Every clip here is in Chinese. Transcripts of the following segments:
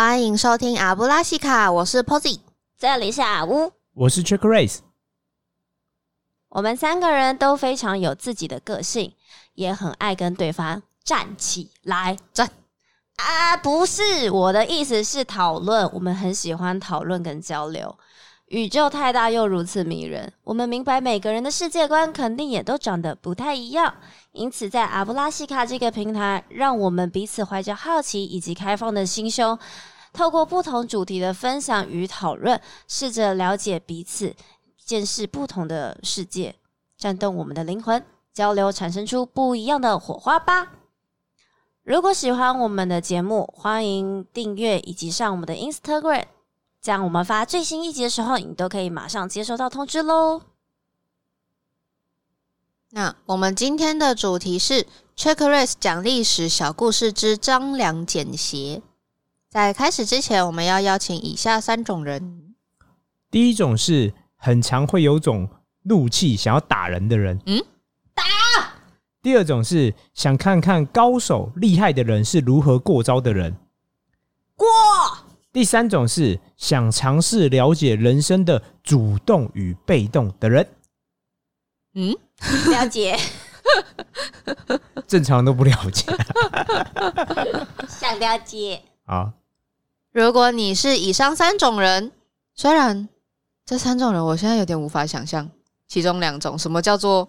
欢迎收听阿布拉西卡，我是 Posy。这里是阿乌，我是 Check Race，我们三个人都非常有自己的个性，也很爱跟对方站起来站啊！不是我的意思是讨论，我们很喜欢讨论跟交流。宇宙太大又如此迷人，我们明白每个人的世界观肯定也都长得不太一样，因此在阿布拉西卡这个平台，让我们彼此怀着好奇以及开放的心胸，透过不同主题的分享与讨论，试着了解彼此，见识不同的世界，战动我们的灵魂，交流产生出不一样的火花吧。如果喜欢我们的节目，欢迎订阅以及上我们的 Instagram。这样我们发最新一集的时候，你都可以马上接收到通知喽。那我们今天的主题是 Check Race 讲历史小故事之张良简鞋。在开始之前，我们要邀请以下三种人：第一种是很常会有种怒气想要打人的人，嗯，打；第二种是想看看高手厉害的人是如何过招的人，过！第三种是想尝试了解人生的主动与被动的人。嗯，了解，正常都不了解。想了解。啊。如果你是以上三种人，虽然这三种人我现在有点无法想象，其中两种什么叫做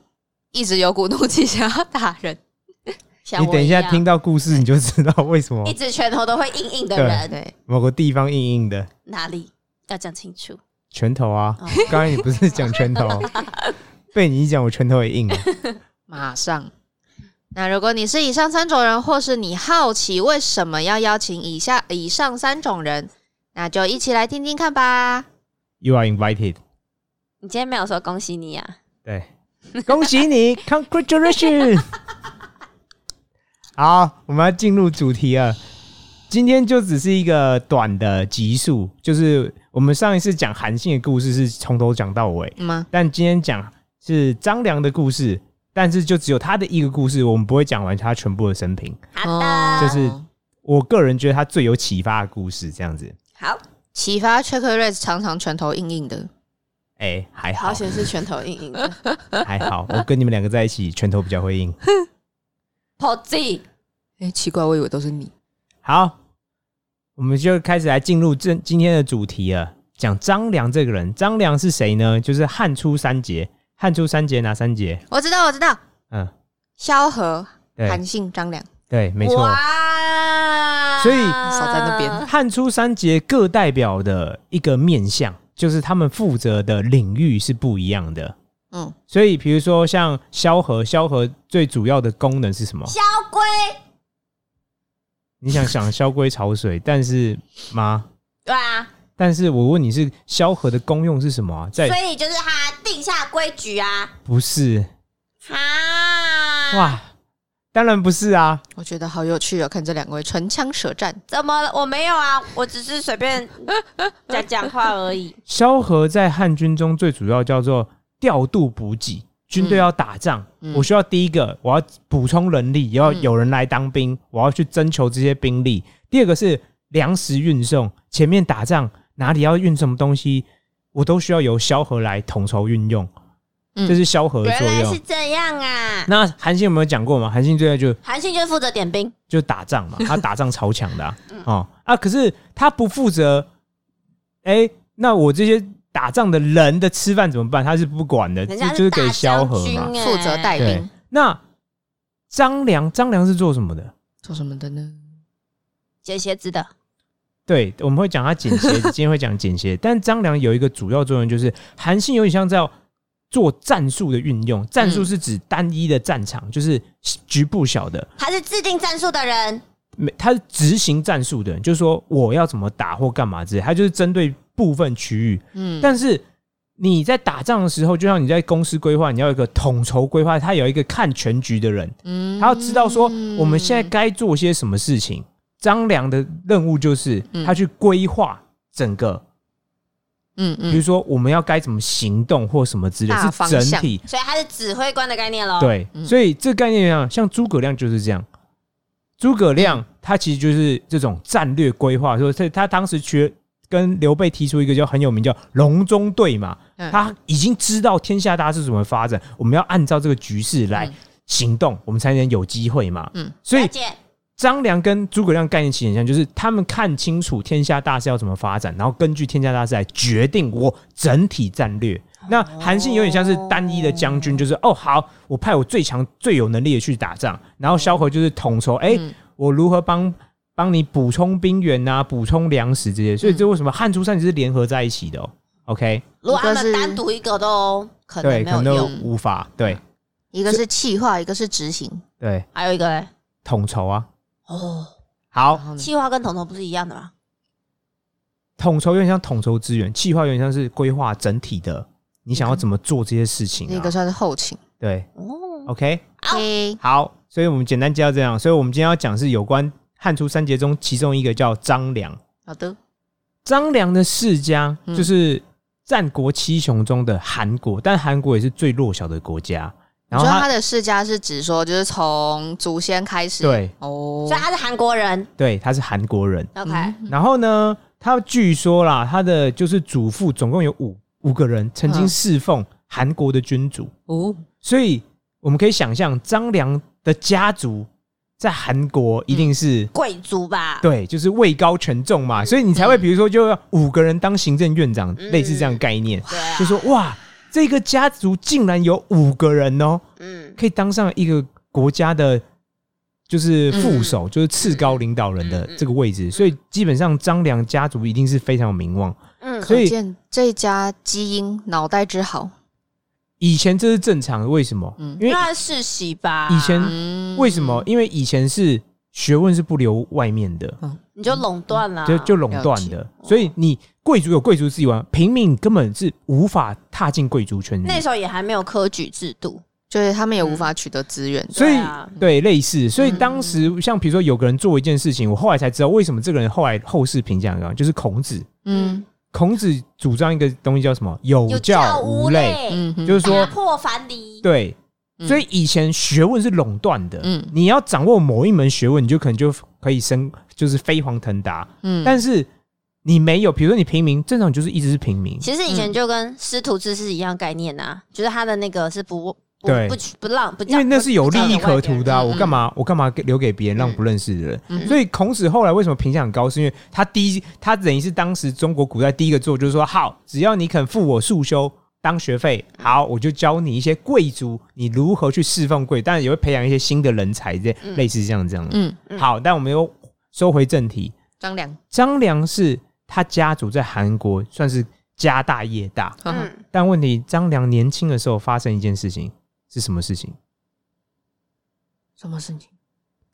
一直有股怒气想要打人，你等一下样听到故事，你就知道为什么一直拳头都会硬硬的人，对，某个地方硬硬的。哪里？要讲清楚？拳头啊。哦。刚才你不是讲拳头，被你一讲，我拳头也硬了。马上。那如果你是以上三种人，或是你好奇为什么要邀请以下以上三种人，那就一起来听听看吧。You are invited。你今天没有说恭喜你啊？对，恭喜你，Congratulations！好，我们要进入主题了。今天就只是一个短的集数，就是我们上一次讲韩信的故事是从头讲到尾，嗯吗？但今天讲是张良的故事，但是就只有他的一个故事，我们不会讲完他全部的生平。好的，哦就是我个人觉得他最有启发的故事，这样子。好，启发 Check Race 常常拳头硬硬的，哎、还好好，险是拳头硬硬的。还好，我跟你们两个在一起，拳头比较会硬。Posy，哎、奇怪，我以为都是你。好，我们就开始来进入正今天的主题了。讲张良这个人，张良是谁呢？就是汉初三杰。汉初三杰哪三杰？我知道，我知道，嗯，萧何、对韩信、张良。对，没错。哇所以少在那边汉初三杰各代表的一个面向，就是他们负责的领域是不一样的。嗯，所以，比如说像萧何，萧何最主要的功能是什么？萧规，你想想萧规潮水，但是吗？对啊，但是我问你是萧何的功用是什么啊？在所以就是他定下规矩啊。不是啊，哇，当然不是啊。我觉得好有趣哦，看这两位唇枪舌战。怎么了？我没有啊，我只是随便 讲讲话而已。萧何在汉军中最主要叫做调度补给，军队要打仗，嗯我需要第一个我要补充人力，也要嗯有人来当兵，我要去征求这些兵力。第二个是粮食运送，前面打仗哪里要运什么东西，我都需要由萧何来统筹运用，嗯这是萧何的作用原来是。这样啊！那韩信有没有讲过嘛？韩信最爱就韩信就是负责点兵，就打仗嘛，他打仗超强的啊，嗯哦啊，可是他不负责，哎、那我这些打仗的人的吃饭怎么办？他是不管的，就是给大萧何嘛。负责带兵，那张良，张良是做什么的？做什么的呢？解鞋子的。对，我们会讲他剪鞋，今天会讲剪鞋，但张良有一个主要作用，就是韩信有点像在做战术的运用。战术是指单一的战场，就是局部小的，他是制定战术的人，没他是执行战术的人，就是说我要怎么打或干嘛之类，他就是针对部分区域。嗯，但是你在打仗的时候，就像你在公司规划，你要有一个统筹规划，他有一个看全局的人，嗯他要知道说我们现在该做些什么事情。张良的任务就是嗯。他去规划整个，嗯嗯。比如嗯，说我们要该怎么行动或什么之类，是整体。所以他是指挥官的概念喽。，对，嗯。所以这个概念上，像诸葛亮就是这样。诸葛亮他其实就是这种战略规划，说他他当时缺跟刘备提出一个叫很有名叫隆中对嘛，嗯。他已经知道天下大势怎么发展，我们要按照这个局势来嗯。行动，我们才能有机会嘛。嗯。所以张良跟诸葛亮概念其实很像，就是他们看清楚天下大势要怎么发展，然后根据天下大势来决定我整体战略。那韩信有点像是单一的将军，就是哦好，我派我最强最有能力的去打仗，然后萧何就是统筹，哎、嗯我如何帮帮你补充兵源啊，补充粮食这些。所以这为什么汉初三杰是联合在一起的、哦、？OK，如果他们一个是单独一个都可能对，可能都没有用，无法对一个是气化，一个是执行。对还有一个嘞，统筹啊。哦，好。然，后呢？气化跟统筹不是一样的吗？统筹有点像统筹资源，计划有点像是规划整体的，你想要怎么做这些事情、啊？那个算是后勤。对。哦，，OK，好。所以我们简单介绍这样，所以我们今天要讲是有关汉初三杰中其中一个叫张良。好的，张良的世家嗯。就是战国七雄中的韩国，但韩国也是最弱小的国家。然后他他的世家是指说，就是从祖先开始。对。哦。所以，他是韩国人。对他是韩国人，，OK，嗯。然后呢，他据说啦，他的就是祖父总共有五五个人曾经嗯。侍奉韩国的君主，哦，所以我们可以想象张良的家族在韩国一定是、贵族吧？对，就是位高权重嘛，所以你才会比如说就要五个人当行政院长，嗯。类似这样概念，对啊，就说哇，这个家族竟然有五个人哦，嗯，可以当上一个国家的。就是副手，就是次高领导人的这个位置，所以基本上张良家族一定是非常有名望。嗯，所以可见这家基因脑袋之好。以前这是正常的，为什么？嗯因为世袭吧？以前嗯为什么？？因为以前是学问是不留外面的，你就垄断了，就就垄断的，所以你贵族有贵族自由，平民根本是无法踏进贵族圈子。那时候也还没有科举制度，就是他们也无法取得资源。所以对啊。对类似，所以嗯当时像比如说有个人做一件事情，我后来才知道为什么这个人后来后世评价很高，就是孔子。嗯。孔子主张一个东西叫什么？有有教无类，嗯，就是说破樊篱，对。嗯所以以前学问是垄断的，嗯你要掌握某一门学问，你就可能就可以升，就是飞黄腾达。嗯但是你没有，比如说你平民，正常就是一直是平民，其实以前就跟师徒制是一样概念呐，就是他的那个是不不对不不让不，因为那是有利益可图的、啊。嗯我干嘛我干嘛给留给别人让不认识的人？嗯所以孔子后来为什么评价很高，是因为他第一，他等于是当时中国古代第一个做，就是说好，只要你肯付我束修。当学费好，我就教你一些贵族，你如何去侍奉贵，当然也会培养一些新的人才，这嗯。类似这样这样。嗯，嗯。好，但我们又收回正题，张良，张良是他家族在韩国算是家大业大，嗯。嗯，但问题张良年轻的时候发生一件事情，是什么事情？什么事情？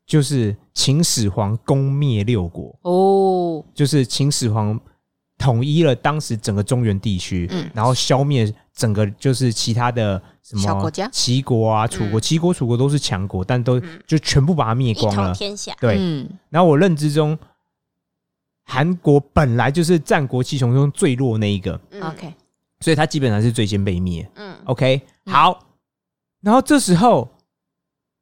就是秦始皇攻灭六国，哦，就是秦始皇统一了当时整个中原地区，嗯。然后消灭整个就是其他的什么小国家？齐国啊、楚国、齐国、楚国都是强国，但都嗯。就全部把它灭光了。天下，对，嗯。然后我认知中，韩国本来就是战国七雄中最弱那一个，嗯，OK，所以他基本上是最先被灭。嗯。OK，嗯。好。然后这时候，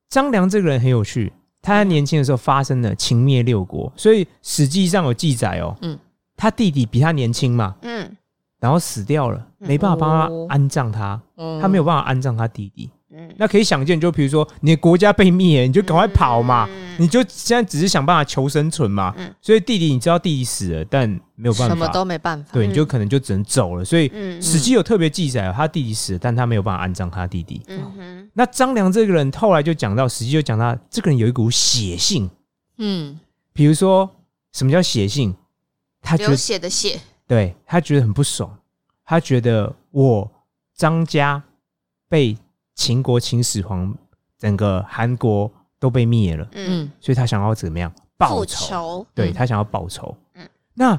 张良这个人很有趣，他在年轻的时候发生了秦灭六国，所以史记上有记载哦，嗯他弟弟比他年轻嘛，嗯然后死掉了，没办法帮哦他安葬他，嗯他没有办法安葬他弟弟。嗯，那可以想见，就比如说你的国家被灭，你就赶快跑嘛，嗯你就现在只是想办法求生存嘛。嗯所以弟弟你知道弟弟死了，但没有办法什么，都没办法。对，嗯你就可能就只能走了。所以嗯史记有特别记载哦，他弟弟死了，但他没有办法安葬他弟弟。嗯哼，那张良这个人后来就讲到，史记就讲他这个人有一股血性，嗯，比如说什么叫血性？他觉流得血的血，对他觉得很不爽，他觉得我张家被秦国秦始皇整个韩国都被灭了，嗯，嗯所以他想要怎么样报复仇？对他想要报仇。嗯那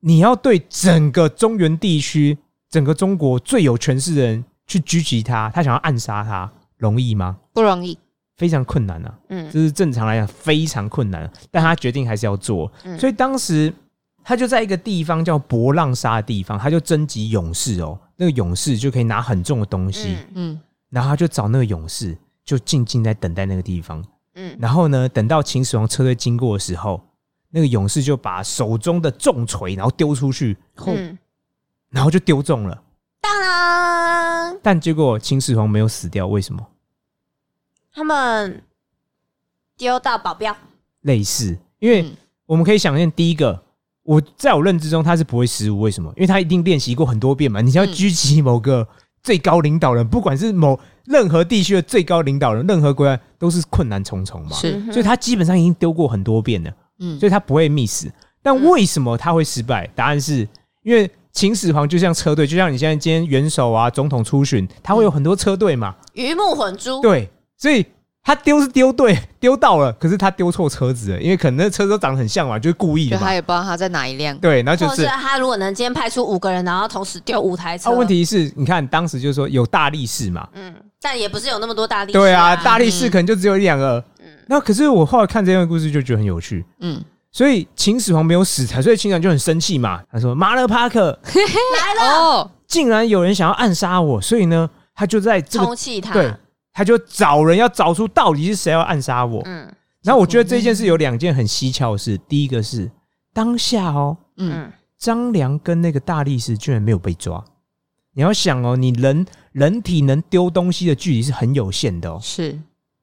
你要对整个中原地区、整个中国最有权势的人去狙击他，他想要暗杀他，容易吗？不容易。非常困难啊！嗯这是正常来讲非常困难，但他决定还是要做。嗯所以当时他就在一个地方叫博浪沙的地方，他就征集勇士哦，那个勇士就可以拿很重的东西，嗯。嗯。然后他就找那个勇士，就静静在等待那个地方。嗯，然后呢，等到秦始皇车队经过的时候，那个勇士就把手中的重锤然后丢出去，嗯，然后就丢中了。当然，但结果秦始皇没有死掉，为什么？他们丢到保镖，类似，因为嗯。我们可以想象，第一个，我在我认知中他是不会失误，为什么？因为他一定练习过很多遍嘛。你要嗯狙击某个最高领导人，不管是某任何地区的最高领导人，任何国家都是困难重重嘛。是所以他基本上已经丢过很多遍了，嗯所以他不会 miss。但为什么他会失败？答案是因为秦始皇就像车队，就像你现在今天元首啊、总统出巡，他会有很多车队嘛，鱼目混珠，对，所以他丢是丢对，丢到了，可是他丢错车子了，因为可能那车都长得很像嘛，就是故意的嘛。他。也不知道他在哪一辆。对，然后就或者是是他如果能今天派出五个人，然后同时丢五台车，啊，问题是你看当时就是说有大力士嘛，嗯，但也不是有那么多大力士、对啊，大力士嗯。可能就只有一两个。那可是我后来看这段故事就觉得很有趣，嗯，所以秦始皇没有死才，所以秦始皇就很生气嘛。他说：“马勒帕克 来了，哦，竟然有人想要暗杀我，所以呢，他就在这个通气他，对，他就找人要找出到底是谁要暗杀我。嗯然后我觉得这件事有两件很蹊跷的事，第一个是当下哦，嗯，嗯张良跟那个大力士居然没有被抓。你要想哦，你人人体能丢东西的距离是很有限的哦。是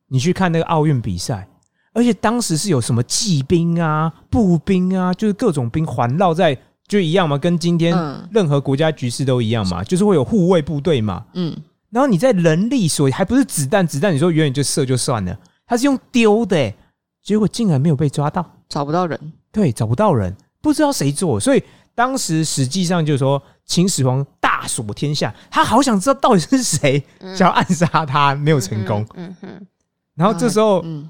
你去看那个奥运比赛，而且当时是有什么骑兵啊、步兵啊，就是各种兵环绕在，就一样嘛，跟今天嗯任何国家局势都一样嘛，就是会有护卫部队嘛。嗯，然后你在人力所还不是子弹，子弹你说远远就射就算了，他是用丢的、欸，结果竟然没有被抓到，找不到人。对，找不到人，不知道谁做，所以当时实际上就是说秦始皇大锁天下，他好想知道到底是谁想要暗杀他，没有成功。嗯哼，然后这时候，嗯，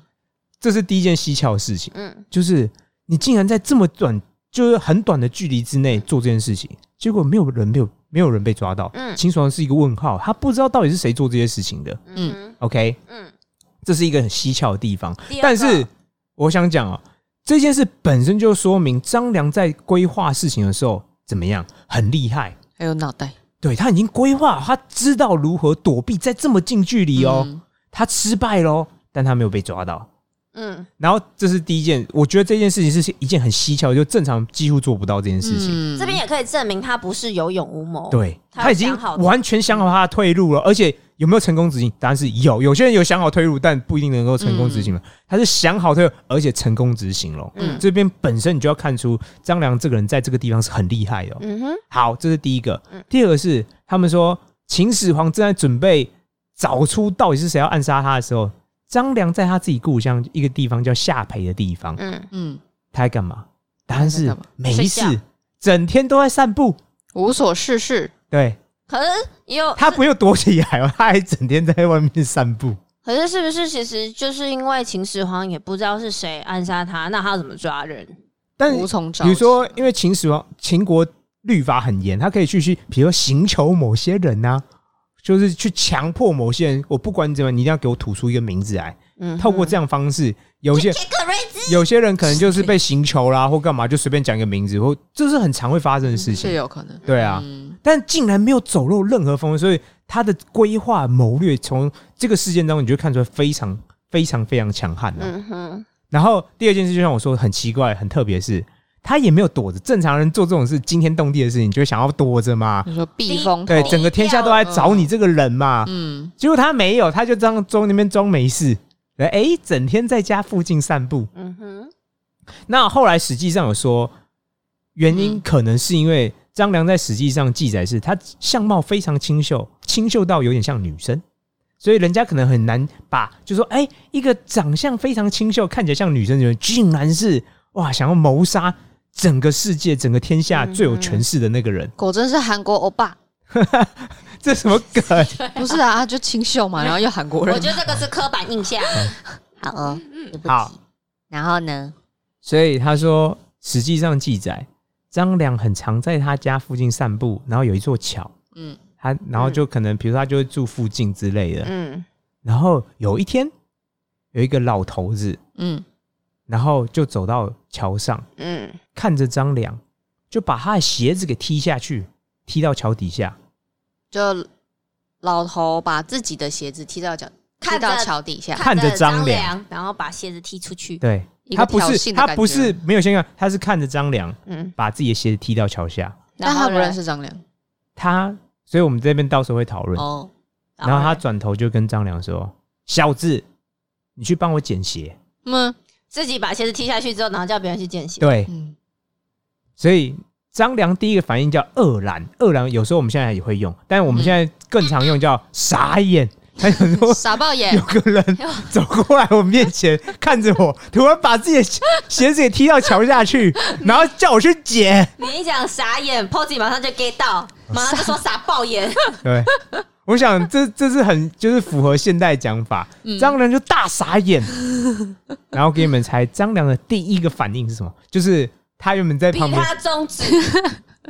这是第一件蹊跷的事情，嗯。就是你竟然在这么短，就是很短的距离之内做这件事情，结果没有人没有没有人被抓到。嗯秦始皇是一个问号，他不知道到底是谁做这些事情的。嗯 OK，嗯，这是一个很蹊跷的地方。但是我想讲哦，这件事本身就说明张良在规划事情的时候怎么样，很厉害。还有脑袋对他已经规划，他知道如何躲避在这么近距离哦。嗯他失败喽，但他没有被抓到。嗯然后这是第一件，我觉得这件事情是一件很蹊跷，就正常几乎做不到这件事情。嗯这边也可以证明他不是有勇无谋，，对他他已经完全想好他的退路了，而且有没有成功执行？答案是有。有些人有想好退路，但不一定能够成功执行了。他是想好退路，而且成功执行了。嗯这边本身你就要看出张良这个人在这个地方是很厉害的哦、嗯哼，好，这是第一个嗯。第二个是他们说秦始皇正在准备找出到底是谁要暗杀他的时候，张良在他自己故乡一个地方叫下邳的地方，嗯嗯，他在干嘛？答案是没事，整天都在散步。无所事事。对可是也有他不用躲起来哦，他还整天在外面散步。可是是不是其实就是因为秦始皇也不知道是谁暗杀他，那他怎么抓人？但无从找。比如说，因为秦始皇秦国律法很严，他可以去去，比如说刑求某些人呐、就是去强迫某些人，我不管你怎么样，你一定要给我吐出一个名字来。嗯，透过这样方式，有些有些人可能就是被刑求啦，或干嘛，就随便讲一个名字，或这是很常会发生的事情是情。有可能。对啊，嗯但竟然没有走漏任何风声，所以他的规划谋略从这个事件当中，你就看出来非常非常非常强悍、啊。嗯哼，然后第二件事，就像我说的，很奇怪、很特别是，他也没有躲着。正常人做这种事惊天动地的事情，就会想要躲着嘛。你说避风头对，整个天下都在找你这个人嘛。嗯结果他没有，他就这样装那边装没事。哎，整天在家附近散步。嗯哼，那后来史记上有说，原因嗯可能是因为张良在史记上记载是他相貌非常清秀，清秀到有点像女生，所以人家可能很难把，就说哎，一个长相非常清秀、看起来像女生的人，竟然是哇想要谋杀整个世界、整个天下最有权势的那个人，果真是韩国欧巴。这什么梗？不是啊，就清秀嘛，然后又韩国人。我觉得这个是刻板印象。好哦，好，然后呢？所以他说，实际上记载，张良很常在他家附近散步，然后有一座桥，嗯他然后就可能，比如说他就会住附近之类的。嗯然后有一天，有一个老头子，嗯然后就走到桥上，嗯看着张良，就把他的鞋子给踢下去，踢到桥底下。就老头把自己的鞋子踢到脚踢到看着桥底下，看着张张良然后把鞋子踢出去。对他不是他不是没有先看，他是看着张良嗯，把自己的鞋子踢到桥下，但他不认识。识张良他，所以我们这边到时候会讨论。哦。然后他转头就跟张良说：“小子，你去帮我捡鞋。嗯自己把鞋子踢下去之后，然后叫别人去捡”鞋。对，嗯，所以张良第一个反应叫愕然，愕然有时候我们现在也会用，但我们现在更常用叫傻眼。他想说傻爆眼有，个人走过来我面前，看着我，突然把自己的鞋子给踢到桥下去，然后叫我去捡。你一讲傻眼 p o z y 马上就 get 到，马上就说傻爆眼。对，我想这这是很就是符合现代讲法。张良就大傻眼，然后给你们猜，张良的第一个反应是什么？就是他原本在旁边。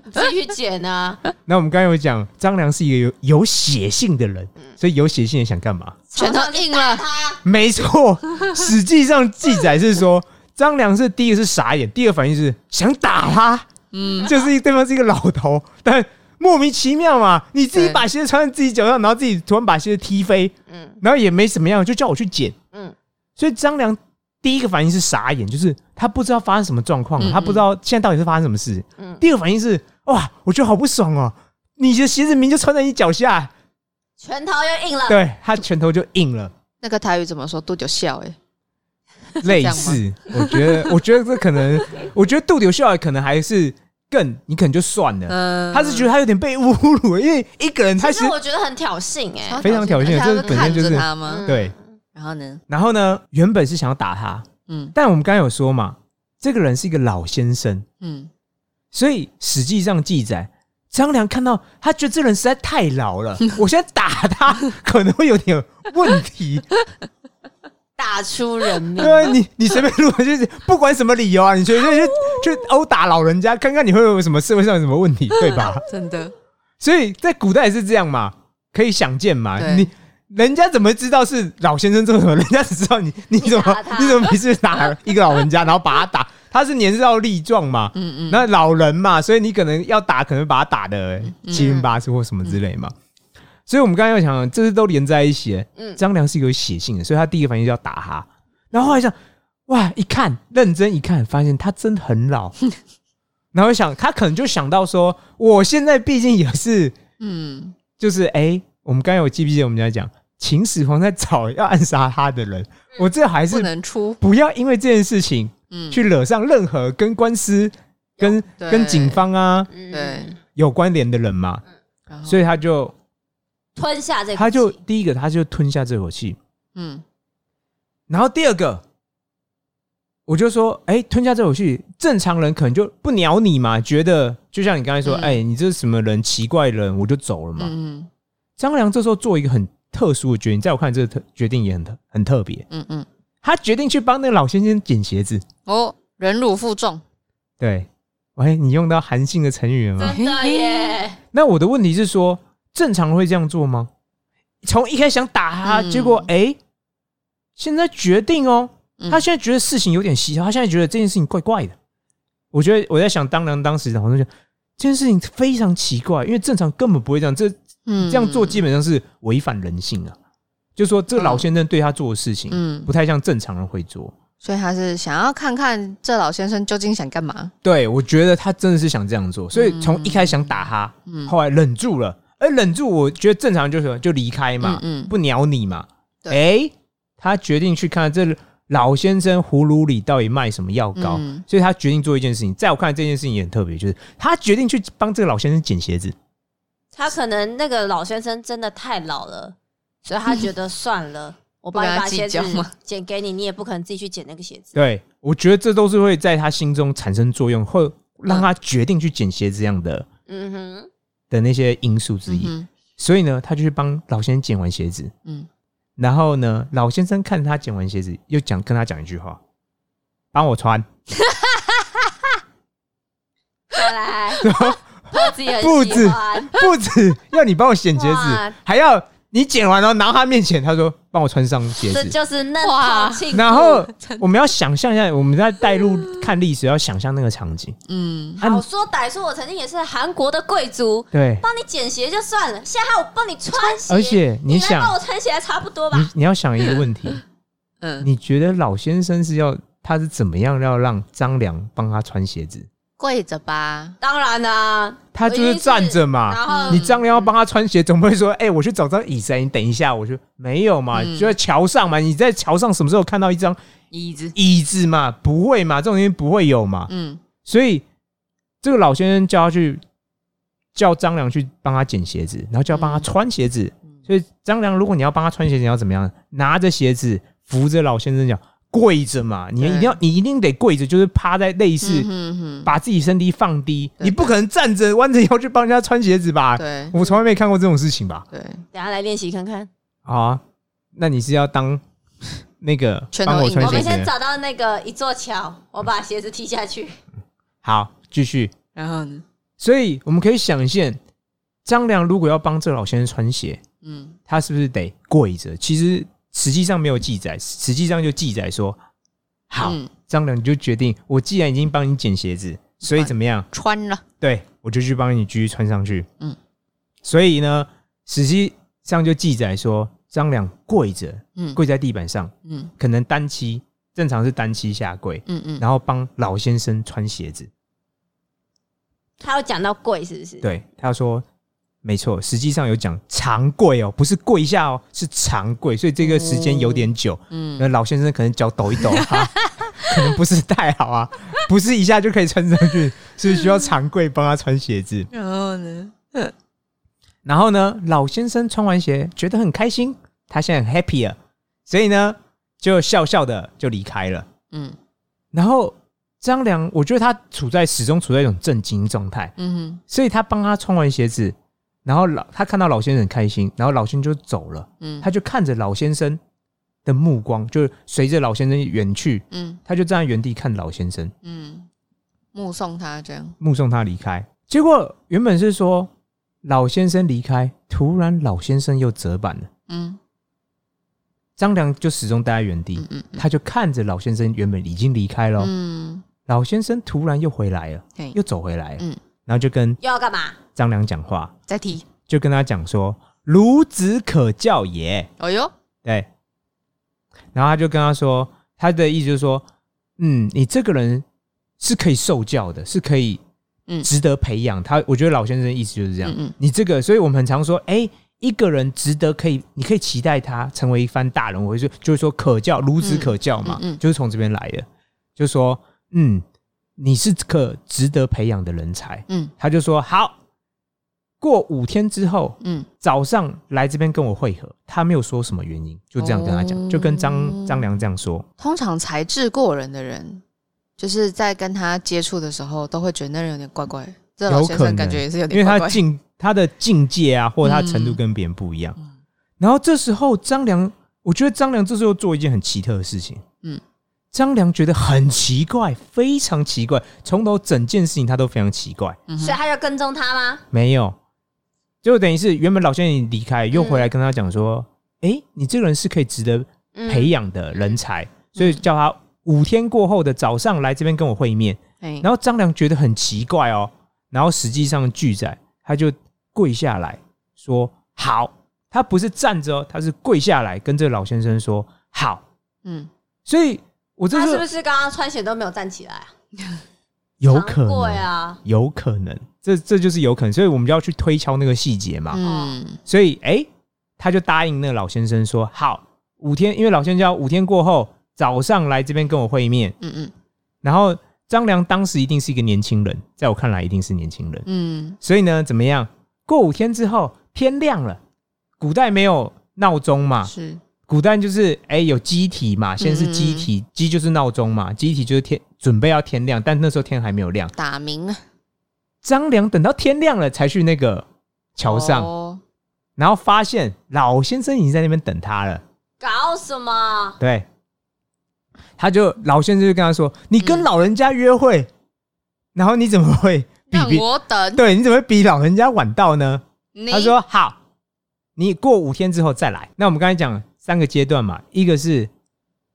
你 自己去捡啊！那我们刚刚有讲，张良是一个有有血性的人，所以有血性的想干嘛？拳头硬了，他 没错，史记上记载是说，张良是第一个是傻眼，第二个反应是想打他，嗯，就是对方是一个老头，但莫名其妙嘛，你自己把鞋子穿在自己脚上，然后自己突然把鞋子踢飞，嗯。然后也没怎么样，就叫我去捡，嗯，所以张良第一个反应是傻眼，就是他不知道发生什么状况，嗯他不知道现在到底是发生什么事。嗯第二个反应是哇，我觉得好不爽哦，你的鞋子明明就穿在你脚下，拳头又硬了。对他拳头就硬了。那个台语怎么说？杜就笑哎，类似，我觉得，我觉得这可能，我觉得杜柳笑可能还是更，你可能就算了。嗯他是觉得他有点被侮辱，因为一个人他是其实我觉得很挑衅哎、非常挑衅而且他这是看本身就是着他吗？嗯对。然后呢？然后呢，原本是想要打他，嗯但我们刚刚有说嘛，这个人是一个老先生，嗯，所以实际上记载，张良看到他觉得这人实在太老了，我现在打他 可能会有点问题。打出人命。对啊，你你随便录就是不管什么理由啊，你随便去去殴打老人家，看看你会有什么社会上有什么问题，对吧？真的，所以在古代也是这样嘛，可以想见嘛。你人家怎么知道是老先生做什么？人家只知道你 你怎么你你怎么没事打一个老人家，然后把他打？他是年少力壮嘛，嗯嗯，那老人嘛，所以你可能要打，可能把他打的七零八素或什么之类嘛。所以我们刚刚要讲，这是都连在一起。嗯张良是有血性的，所以他第一个反应就要打他。然后后来想，哇，一看认真一看，发现他真的很老。然后想，他可能就想到说，我现在毕竟也是，嗯就是哎、我们刚才有记不记得我们在讲秦始皇在找要暗杀他的人，我这还不是能出，不要因为这件事情嗯，去惹上任何跟官司、跟跟警方啊嗯对，有关联的人嘛，所以他就吞下这口，他就第一个他就吞下这口气，嗯。然后第二个我就说，哎、吞下这口气，正常人可能就不鸟你嘛，觉得就像你刚才说，嗯哎、你这是什么人，奇怪人，我就走了嘛。嗯。张良这时候做一个很特殊的决定，在我看这个特决定也很特很特别，嗯嗯，他决定去帮那个老先生捡鞋子。哦，忍辱负重，对，喂，你用到韩信的成语了吗？真的耶，那我的问题是说，正常人会这样做吗？从一开始想打他，嗯。结果哎、现在决定哦，嗯。他现在觉得事情有点蹊跷，他现在觉得这件事情怪怪的。我觉得我在想，当然当时好像就这件事情非常奇怪，因为正常根本不会这样，这嗯这样做基本上是违反人性啊。就说这个老先生对他做的事情，嗯，不太像正常人会做。所以他是想要看看这老先生究竟想干嘛，对，我觉得他真的是想这样做，所以从一开始想打他，嗯后来忍住了，而忍住，我觉得正常就是就离开嘛，嗯嗯不鸟你嘛。对哎，他决定去看这老先生葫芦里到底卖什么药膏，嗯所以他决定做一件事情。在我看来，这件事情也很特别，就是他决定去帮这个老先生捡鞋子。他可能那个老先生真的太老了，所以他觉得算了，我帮你把鞋子不跟他计较吗捡给你，你也不可能自己去剪那个鞋子。对我觉得这都是会在他心中产生作用，会让他决定去剪鞋子这样的嗯哼，的那些因素之一。嗯所以呢，他就去帮老先生剪完鞋子。嗯，然后呢，老先生看他剪完鞋子，又讲跟他讲一句话：“帮我穿。过来，我 自己不止，不止要你帮我剪鞋子，还要你剪完了拿到他面前，他说帮我穿上鞋子。这就是嫩哇套。然后我们要想象一下，我们在带入看历史，要想象那个场景。嗯，好说歹说，我曾经也是韩国的贵族，对，帮你剪鞋就算了，现在还有帮你穿鞋，而且你想帮我穿鞋还差不多吧你？你要想一个问题，嗯，你觉得老先生是要他是怎么样要让张良帮他穿鞋子？跪着吧，当然啦、他就是站着嘛。然后你张良要帮他穿鞋，总不会说：“哎、我去找张椅子，你等一下。”我就没有嘛，嗯就在桥上嘛。你在桥上什么时候看到一张椅子，椅子嘛？不会嘛，这种东西不会有嘛。嗯所以这个老先生叫他去叫张良去帮他捡鞋子，然后叫他帮他穿鞋子。嗯所以张良，如果你要帮他穿鞋子，你要怎么样？拿着鞋子扶着老先生脚，跪着嘛。你一定要，你一定得跪着，就是趴在类似、嗯哼把自己身体放低，你不可能站着弯着腰去帮人家穿鞋子吧？对我从来没看过这种事情吧？对，等下来练习看看。好啊，那你是要当 那个帮我穿鞋子的人？们先找到那个一座桥，我把鞋子踢下去。好，继续。然后呢，所以我们可以想象，张良如果要帮这老先生穿鞋，嗯他是不是得跪着？其实实际上没有记载，实际上就记载说，好，嗯张良你就决定，我既然已经帮你捡鞋子，所以怎么样？穿了，对我就去帮你继续穿上去。嗯嗯，所以呢，实际上就记载说，张良跪着，嗯跪在地板上，嗯可能单膝，正常是单膝下跪，嗯嗯，然后帮老先生穿鞋子。他有讲到跪是不是？对，他说没错，实际上有讲长跪哦，不是跪下哦，是长跪，所以这个时间有点久。嗯那老先生可能脚抖一抖 啊，可能不是太好啊，不是一下就可以穿上去，是需要长跪帮他穿鞋子。然后呢，然后呢，老先生穿完鞋觉得很开心，他现在很 happy 了，所以呢就笑笑的就离开了。嗯然后张良，我觉得他处在始终处在一种震惊状态，嗯哼所以他帮他穿完鞋子，然后老他看到老先生很开心，然后老先生就走了，嗯。他就看着老先生的目光，就随着老先生远去，嗯。他就站在原地看老先生，嗯，目送他这样，目送他离开。结果原本是说老先生离开，突然老先生又折返了，嗯。张良就始终待在原地，嗯嗯他就看着老先生原本已经离开了，嗯，老先生突然又回来了，嘿，又走回来了，嗯然后就跟又要干嘛？张良讲话，再提，就跟他讲说：“孺子可教也。哦哟，”对，然后他就跟他说，他的意思就是说，嗯，你这个人是可以受教的，是可以，嗯。值得培养。他我觉得老先生的意思就是这样，嗯嗯。你这个，所以我们很常说，哎、一个人值得可以，你可以期待他成为一番大人，我就就是说可教，孺子可教嘛，就是从这边来的，就说，嗯，你是可值得培养的人才。嗯他就说好，过五天之后嗯早上来这边跟我会合。他没有说什么原因，就这样跟他讲，哦就跟张张良这样说。通常才智过人的人，就是在跟他接触的时候，都会觉得那人有点怪怪的。这老先生感觉也是有因为点怪怪。他境他的境界啊，或者他程度嗯跟别人不一样。嗯然后这时候张良，我觉得张良这时候做一件很奇特的事情。嗯嗯，张良觉得很奇怪，非常奇怪，从头整件事情他都非常奇怪。嗯所以他就跟踪他吗？没有，就等于是原本老先生离开，又回来跟他讲说：“哎、你这个人是可以值得嗯培养的人才，所以叫他五天过后的早上来这边跟我会面。”哎然后张良觉得很奇怪哦，然后实际上拒载，他就跪下来说：“好。”他不是站着哦，他是跪下来跟这个老先生说：“好。嗯，”所以，我这是他是不是刚刚穿鞋都没有站起来啊？有可能，啊！有可能，这这就是有可能，所以我们就要去推敲那个细节嘛。嗯所以，哎、他就答应那个老先生说：“好，五天，因为老先生要五天过后早上来这边跟我会面。嗯嗯”然后张良当时一定是一个年轻人，在我看来一定是年轻人。嗯所以呢，怎么样？过五天之后，天亮了，古代没有闹钟嘛，是古代就是哎、有机体嘛，先是机体，机就是闹钟嘛，机体就是天准备要天亮，但那时候天还没有亮。打鸣啊，张良等到天亮了才去那个桥上，哦然后发现老先生已经在那边等他了。搞什么？对，他就老先生就跟他说：“你跟嗯老人家约会，然后你怎么会比让我等。对？你怎么会比老人家晚到呢？”他说：“好。”你过五天之后再来。那我们刚才讲三个阶段嘛，一个是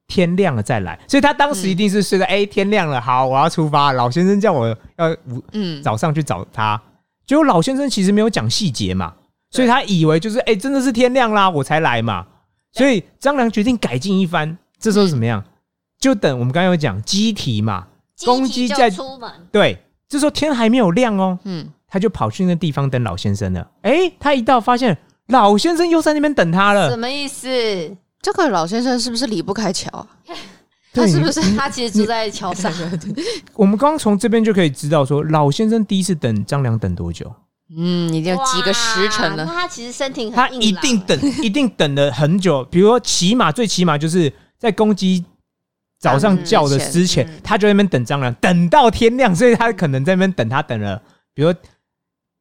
天亮了再来，所以他当时一定是睡在哎、天亮了，好，我要出发。老先生叫我要五嗯，早上去找他，结果老先生其实没有讲细节嘛，所以他以为就是哎、真的是天亮啦，我才来嘛。所以张良决定改进一番，这时候是怎么样？就等我们刚刚有讲机体嘛，公鸡在出门，对，这时候天还没有亮哦，嗯，他就跑去那个地方等老先生了。哎，他一到发现老先生又在那边等他了什了，么意思？这个老先生是不是离不开桥啊？他是不是？他其实住在桥上，我们刚刚从这边就可以知道说，老先生第一次等张良等多久？嗯，已经有几个时辰了。那他其实身体很他硬朗一定等，一定等了很久。比如说，起码最起码就是在公鸡早上叫的之前，嗯他就在那边等张良，等到天亮，所以他可能在那边等他等了，比如说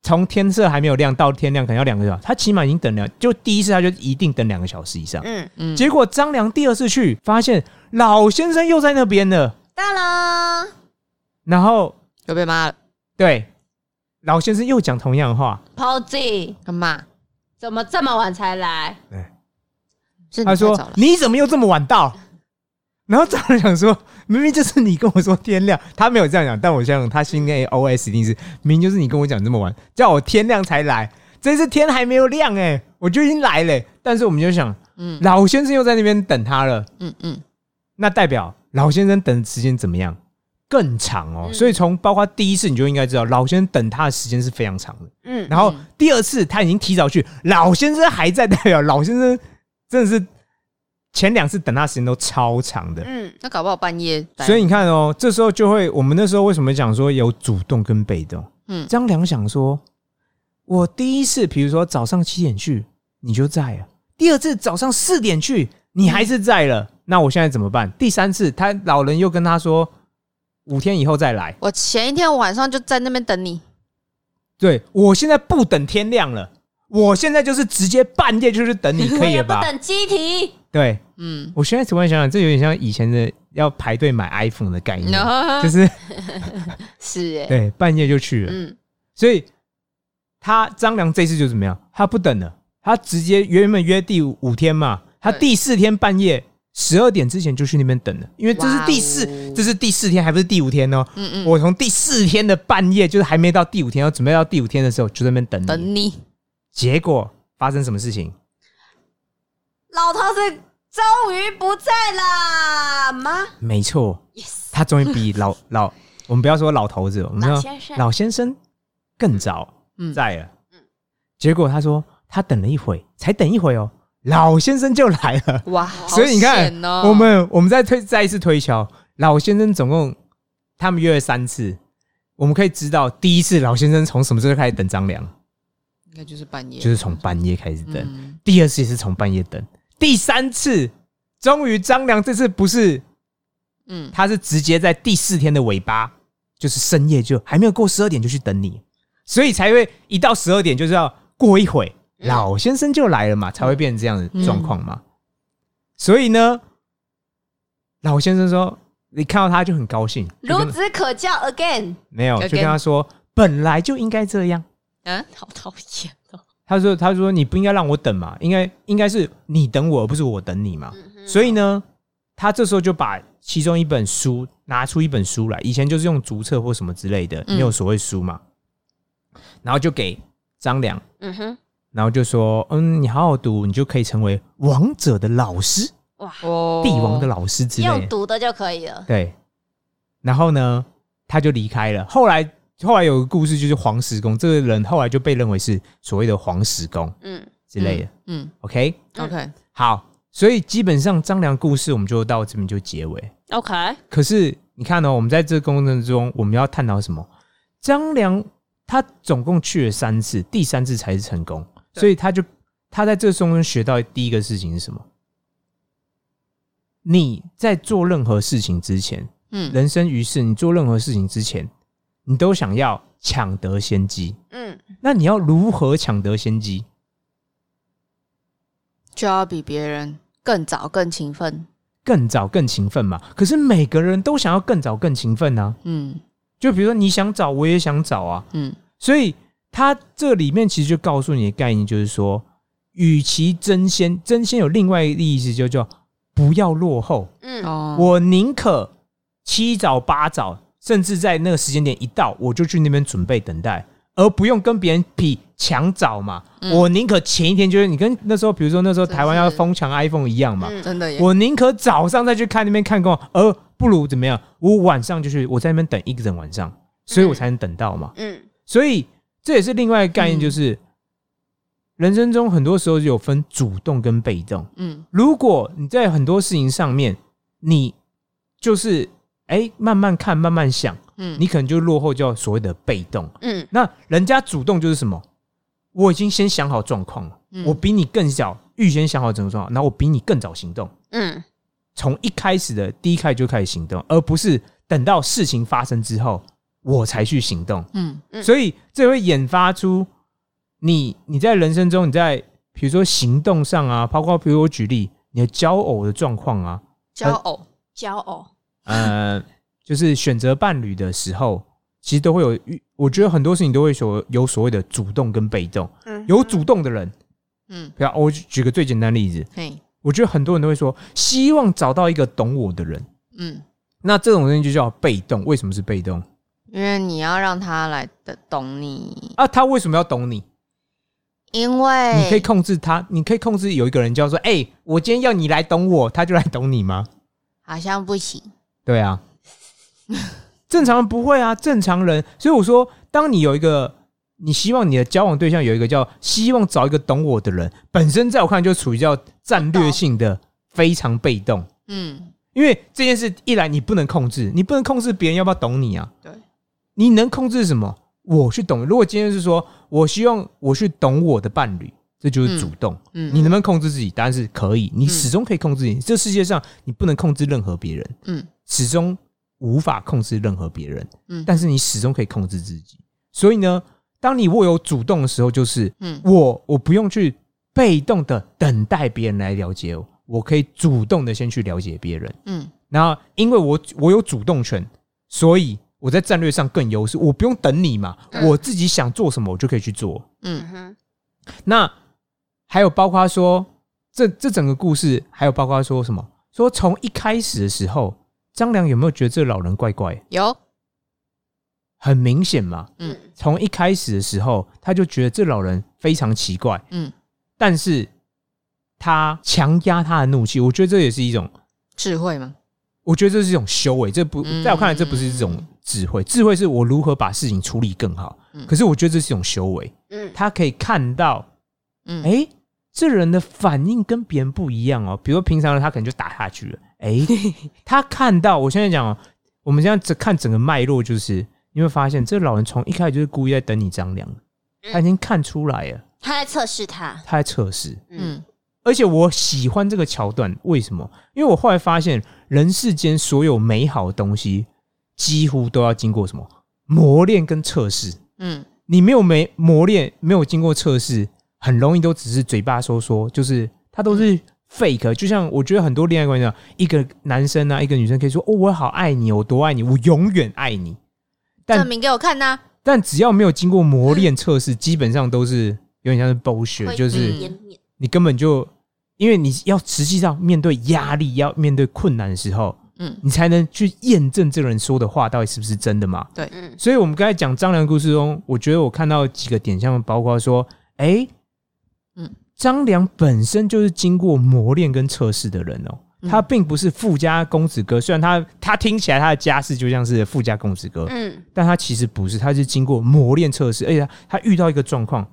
从天色还没有亮到天亮，可能要两个小时，他起码已经等了，就第一次他就一定等两个小时以上。嗯，嗯，结果张良第二次去，发现老先生又在那边了，当然然后又被骂了，对老先生又讲同样的话，，Posy 干嘛？怎么这么晚才来？他说太早了：“你怎么又这么晚到？”然后张良想说：“明明就是你跟我说天亮，他没有这样讲，但我相信他心内 OS 一定是明明就是你跟我讲这么晚，叫我天亮才来，这次天还没有亮哎、我就已经来了欸、但是我们就想，嗯老先生又在那边等他了，嗯嗯，那代表老先生等的时间怎么样？更长哦。嗯所以从包括第一次你就应该知道，老先生等他的时间是非常长的。嗯，然后第二次他已经提早去，老先生还在，代表老先生真的是前两次等他时间都超长的。嗯，那搞不好半夜。所以你看哦，这时候就会，我们那时候为什么讲说有主动跟被动？嗯张良想说，我第一次比如说早上七点去，你就在了；第二次早上四点去，你还是在了。那我现在怎么办？第三次，他老人又跟他说，五天以后再来。我前一天晚上就在那边等你。对我现在不等天亮了，我现在就是直接半夜就是等你，可以也了吧？不等机体，对嗯，我现在突然想想，这有点像以前的要排队买 iPhone 的概念，就是 是哎，对半夜就去了。嗯，所以他张良这次就怎么样？他不等了，他直接原本约第五五天嘛，他第四天半夜十二点之前就去那边等了，因为这是第四，哦这是第四天，还不是第五天哦。嗯嗯，我从第四天的半夜，就是还没到第五天，要准备到第五天的时候，就在那边等你。等你。结果发生什么事情？老头子终于不在了吗没错，？Yes，他终于比老老，我们不要说老头子，我们说老先生，老先生更早嗯，在了。结果他说他等了一会，才等一会哦，老先生就来了。哇，所以你看哦。我们我们再推再一次推敲，老先生总共他们约了三次，我们可以知道第一次老先生从什么时候开始等张良，应该就是半夜，就是从半夜开始等。嗯。第二次也是从半夜等，第三次终于张良这次不是，嗯，他是直接在第四天的尾巴，就是深夜就还没有过十二点就去等你，所以才会一到十二点就是要过一会，嗯老先生就来了嘛，才会变成这样的状况嘛。所以呢，老先生说，你看到他就很高兴，孺子可教 again，没有 Again 就跟他说，本来就应该这样。嗯，好讨厌哦。他说：“他说你不应该让我等嘛，应该应该是你等我，而不是我等你嘛。所以呢，他这时候就把其中一本书拿出一本书来，以前就是用竹册或什么之类的，嗯没有所谓书嘛，然后就给张良，嗯哼，然后就说：嗯，你好好读，你就可以成为王者的老师，哇，哦，帝王的老师之类用的。读的就可以了。对，然后呢，他就离开了。后来后来有个故事，就是黄石公这个人后来就被认为是所谓的黄石公嗯，之类的。嗯 OK，嗯，OK，好，所以基本上张良故事我们就到这边就结尾。OK，可是你看哦，我们在这个过程中，我们要探讨什么？张良他总共去了三次，第三次才是成功，所以他就他在这中间学到第一个事情是什么？你在做任何事情之前，嗯，人生于世，你做任何事情之前，你都想要抢得先机。嗯，那你要如何抢得先机？就要比别人更早、更勤奋。更早、更勤奋嘛？可是每个人都想要更早、更勤奋啊。嗯就比如说你想找，我也想找啊。嗯所以他这里面其实就告诉你的概念，就是说，与其争先，争先有另外一个意思，就叫不要落后。嗯哦，我宁可七早八早，甚至在那个时间点一到，我就去那边准备等待，而不用跟别人比抢早嘛。嗯我宁可前一天就是你跟那时候，比如说那时候台湾要是疯抢 iPhone 一样嘛，嗯真的耶，我宁可早上再去看那边看过，而不如怎么样？我晚上就去，我在那边等一个整晚上，所以我才能等到嘛。嗯所以这也是另外一个概念，嗯就是、人生中很多时候有分主动跟被动。嗯如果你在很多事情上面，你就是哎、慢慢看，慢慢想，嗯，你可能就落后叫所谓的被动。嗯那人家主动就是什么？我已经先想好状况了，嗯我比你更早，预先想好整个状况，然后我比你更早行动。嗯从一开始的第一开始就开始行动，而不是等到事情发生之后我才去行动。嗯嗯所以这会引发出你你在人生中你在比如说行动上啊，包括比如我举例你的交偶的状况啊，骄傲，骄傲，呃，就是选择伴侣的时候，其实都会有，我觉得很多事情都会所有所谓的主动跟被动。嗯有主动的人，嗯，比方我举个最简单的例子，嘿，我觉得很多人都会说希望找到一个懂我的人。嗯，那这种东西就叫被动。为什么是被动因为你要让他来的懂你，啊？他为什么要懂你？因为你可以控制他，你可以控制有一个人叫说：“哎、我今天要你来懂我，他就来懂你吗好像不行，？”对啊，正常人不会啊，正常人。所以我说，当你有一个，你希望你的交往对象有一个叫希望找一个懂我的人，本身在我看来就处于叫战略性的非常被动。嗯，因为这件事一来你不能控制，你不能控制别人要不要懂你啊。对，你能控制什么？我去懂。如果今天是说我希望我去懂我的伴侣，这就是主动。嗯你能不能控制自己？答案是可以，你始终可以控制自己。这世界上你不能控制任何别人，嗯始终无法控制任何别人，嗯但是你始终可以控制自己。所以呢，当你握有主动的时候，就是嗯我我不用去被动的等待别人来了解我，我可以主动的先去了解别人。嗯然后因为我我有主动权，所以我在战略上更优势。我不用等你嘛，嗯我自己想做什么我就可以去做。嗯嗯哼那还有包括说，这这整个故事，还有包括说什么？说从一开始的时候，张良有没有觉得这老人怪怪？有，很明显嘛，嗯。从一开始的时候，他就觉得这老人非常奇怪，嗯，但是他强压他的怒气，我觉得这也是一种，智慧吗？我觉得这是一种修为，这不嗯。在我看来，这不是一种智慧，智慧是我如何把事情处理更好。嗯。可是我觉得这是一种修为，嗯。他可以看到嗯，哎、这人的反应跟别人不一样哦。比如平常人他可能就打下去了，哎、他看到我现在讲哦，我们现在只看整个脉络，就是你会发现这老人从一开始就是故意在等你张良，他已经看出来了，他在测试他，他在测试。嗯。嗯。而且我喜欢这个桥段，为什么？因为我后来发现，人世间所有美好的东西，几乎都要经过什么？磨练跟测试。嗯。你没有没磨练，没有经过测试，很容易都只是嘴巴说说，就是他都是 fake。就像我觉得很多恋爱关系啊，一个男生啊，一个女生可以说：“哦，我好爱你，我多爱你，我永远爱你。”但证明给我看呐，但只要没有经过磨练测试，基本上都是有点像是 bullshit，就是你根本就因为你要实际上面对压力，要面对困难的时候，嗯你才能去验证这个人说的话到底是不是真的嘛。对嗯所以，我们刚才讲张良的故事中，我觉得我看到几个点，像包括说，哎、嗯张良本身就是经过磨练跟测试的人哦、嗯。他并不是富家公子哥，虽然他他听起来他的家世就像是富家公子哥，嗯。但他其实不是，他是经过磨练测试，而且他他遇到一个状况，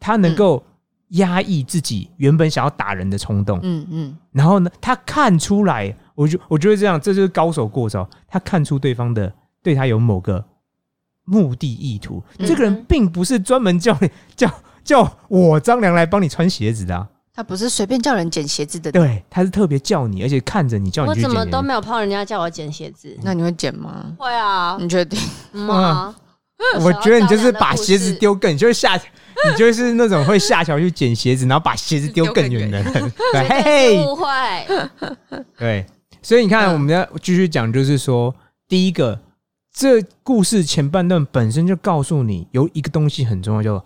他能够压抑自己原本想要打人的冲动，嗯嗯。然后呢，他看出来，我就我觉得这样，这就是高手过招。他看出对方的对他有某个目的意图，嗯。这个人并不是专门叫你叫叫我张良来帮你穿鞋子的、啊，他不是随便叫人捡鞋子的，对，他是特别叫你，而且看着你叫你我去捡鞋子。怎么都没有碰人家叫我捡鞋子，那你会捡吗？会啊，你确定？嗯啊，我觉得你就是把鞋子丢更，你就是下，你就是那种会下桥去捡鞋子，然后把鞋子丢更远的人。对，嘿嘿，误会，对，所以你看，嗯我们要继续讲，就是说，第一个，这故事前半段本身就告诉你有一个东西很重要，叫做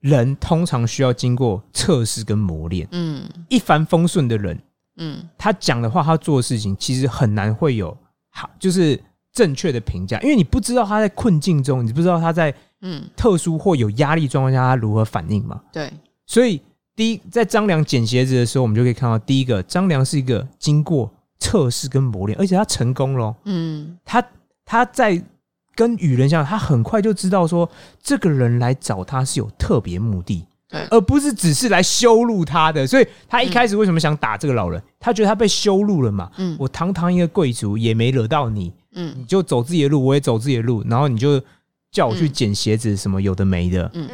人通常需要经过测试跟磨练。嗯一帆风顺的人，嗯他讲的话，他做的事情，其实很难会有好，就是正确的评价，因为你不知道他在困境中，你不知道他在嗯，特殊或有压力状况下他如何反应嘛。对，所以第一，在张良捡鞋子的时候，我们就可以看到，第一个，张良是一个经过测试跟磨练，而且他成功了哦。嗯他他在跟与人相处，他很快就知道说，这个人来找他是有特别目的，对而不是只是来羞辱他的。所以他一开始为什么想打这个老人？他觉得他被羞辱了嘛。嗯我堂堂一个贵族，也没惹到你，嗯你就走自己的路，我也走自己的路，然后你就叫我去捡鞋子，什么有的没的。嗯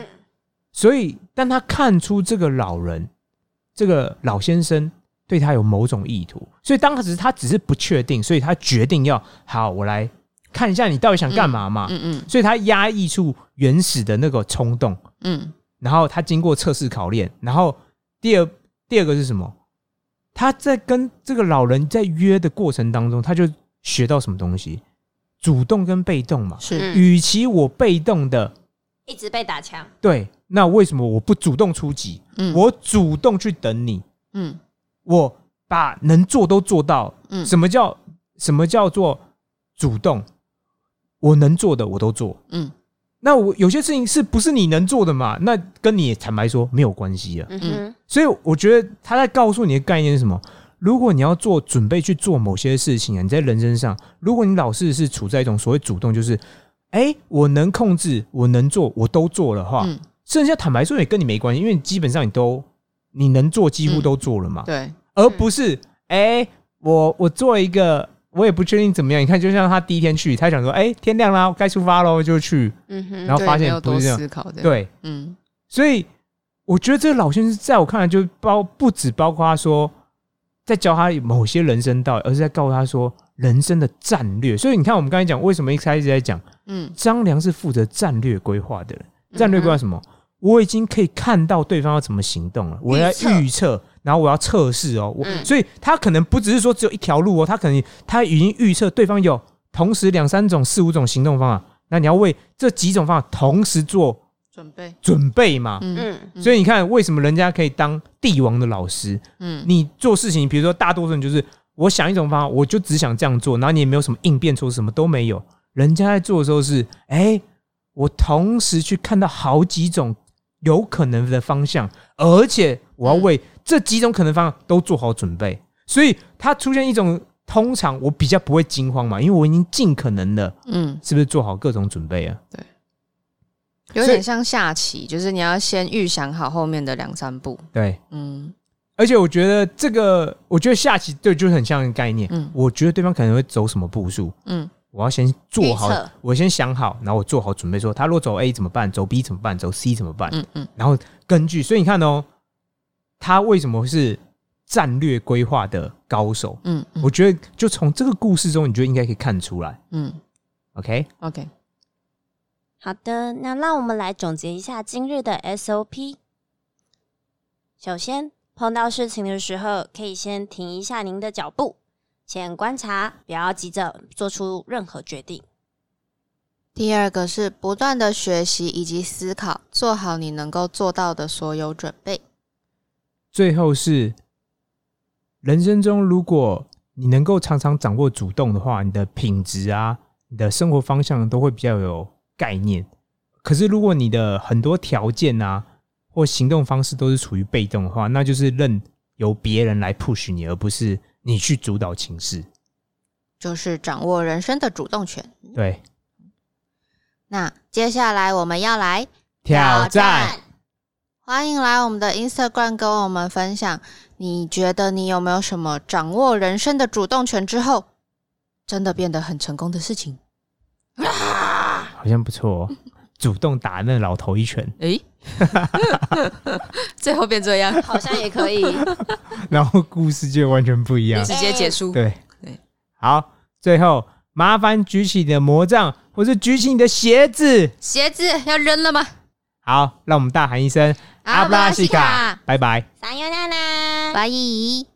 所以，当他看出这个老人，这个老先生对他有某种意图，所以当时他只是不确定，所以他决定要好，我来看一下你到底想干嘛嘛。嗯嗯所以他压抑出原始的那个冲动，嗯然后他经过测试考验，然后第二第二个是什么？他在跟这个老人在约的过程当中，他就学到什么东西？主动跟被动嘛。是，嗯与其我被动的一直被打枪，对，那为什么我不主动出击？嗯我主动去等你，嗯我把能做都做到。嗯什么叫什么叫做主动？我能做的我都做。嗯那我有些事情是不是你能做的嘛？那跟你坦白说没有关系啊。嗯，所以我觉得他在告诉你的概念是什么？如果你要做准备去做某些事情啊，你在人生上，如果你老是是处在一种所谓主动，就是哎、我能控制，我能做，我都做的话，嗯，剩下坦白说也跟你没关系，因为基本上你都你能做几乎都做了嘛，对，而不是哎、我我做了一个，我也不确定怎么样。你看，就像他第一天去，他想说，哎、天亮啦，该出发喽，就去，嗯哼，然后发现不是这样，对，嗯所以我觉得这个老先生在我看来，就包不止包括他说在教他某些人生道理，而是在告诉他说人生的战略。所以你看，我们刚才讲为什么一开始在讲嗯张良是负责战略规划的人，战略规划什么？我已经可以看到对方要怎么行动了，我要预测，然后我要测试哦。我、嗯所以他可能不只是说只有一条路哦，他可能他已经预测对方有同时两三种、四五种行动方法，那你要为这几种方法同时做准备，准备嘛。嗯所以你看，为什么人家可以当帝王的老师？嗯你做事情，比如说大多数人就是我想一种方法，我就只想这样做，然后你也没有什么应变措施，什么都没有。人家在做的时候是，哎、我同时去看到好几种有可能的方向，而且我要为这几种可能方向都做好准备。所以它出现一种，通常我比较不会惊慌嘛，因为我已经尽可能的，嗯，是不是做好各种准备啊？对有点像下棋，就是你要先预想好后面的两三步，对。嗯而且我觉得这个，我觉得下棋对，就是很像一个概念。嗯我觉得对方可能会走什么步数，嗯我要先做好，我先想好，然后我做好准备说他如果走 A 怎么办，走 B 怎么办，走 C 怎么办，嗯嗯。然后根据，所以你看哦，他为什么是战略规划的高手？嗯嗯。我觉得就从这个故事中，你就应该可以看出来。嗯。OK，，OK，好的，那让我们来总结一下今日的 SOP。首先，碰到事情的时候，可以先停一下您的脚步，先观察，不要急着做出任何决定。第二个是不断的学习以及思考，做好你能够做到的所有准备。最后是人生中，如果你能够常常掌握主动的话，你的品质啊，你的生活方向都会比较有概念。可是如果你的很多条件啊或行动方式都是处于被动的话，那就是任由别人来 push 你，而不是你去主导情势。就是掌握人生的主动权。对，那接下来我们要来挑战。欢迎来我们的 Instagram 跟我们分享，你觉得你有没有什么掌握人生的主动权之后，真的变得很成功的事情？啊好像不错哦，主动打那老头一拳，诶，最后变这样，好像也可以。然后故事就完全不一样。直接结束。对对，好，最后麻烦举起你的魔杖，或是举起你的鞋子。鞋子要扔了吗？好，让我们大喊一声阿布拉西卡，拜拜。撒尤娜娜。拜。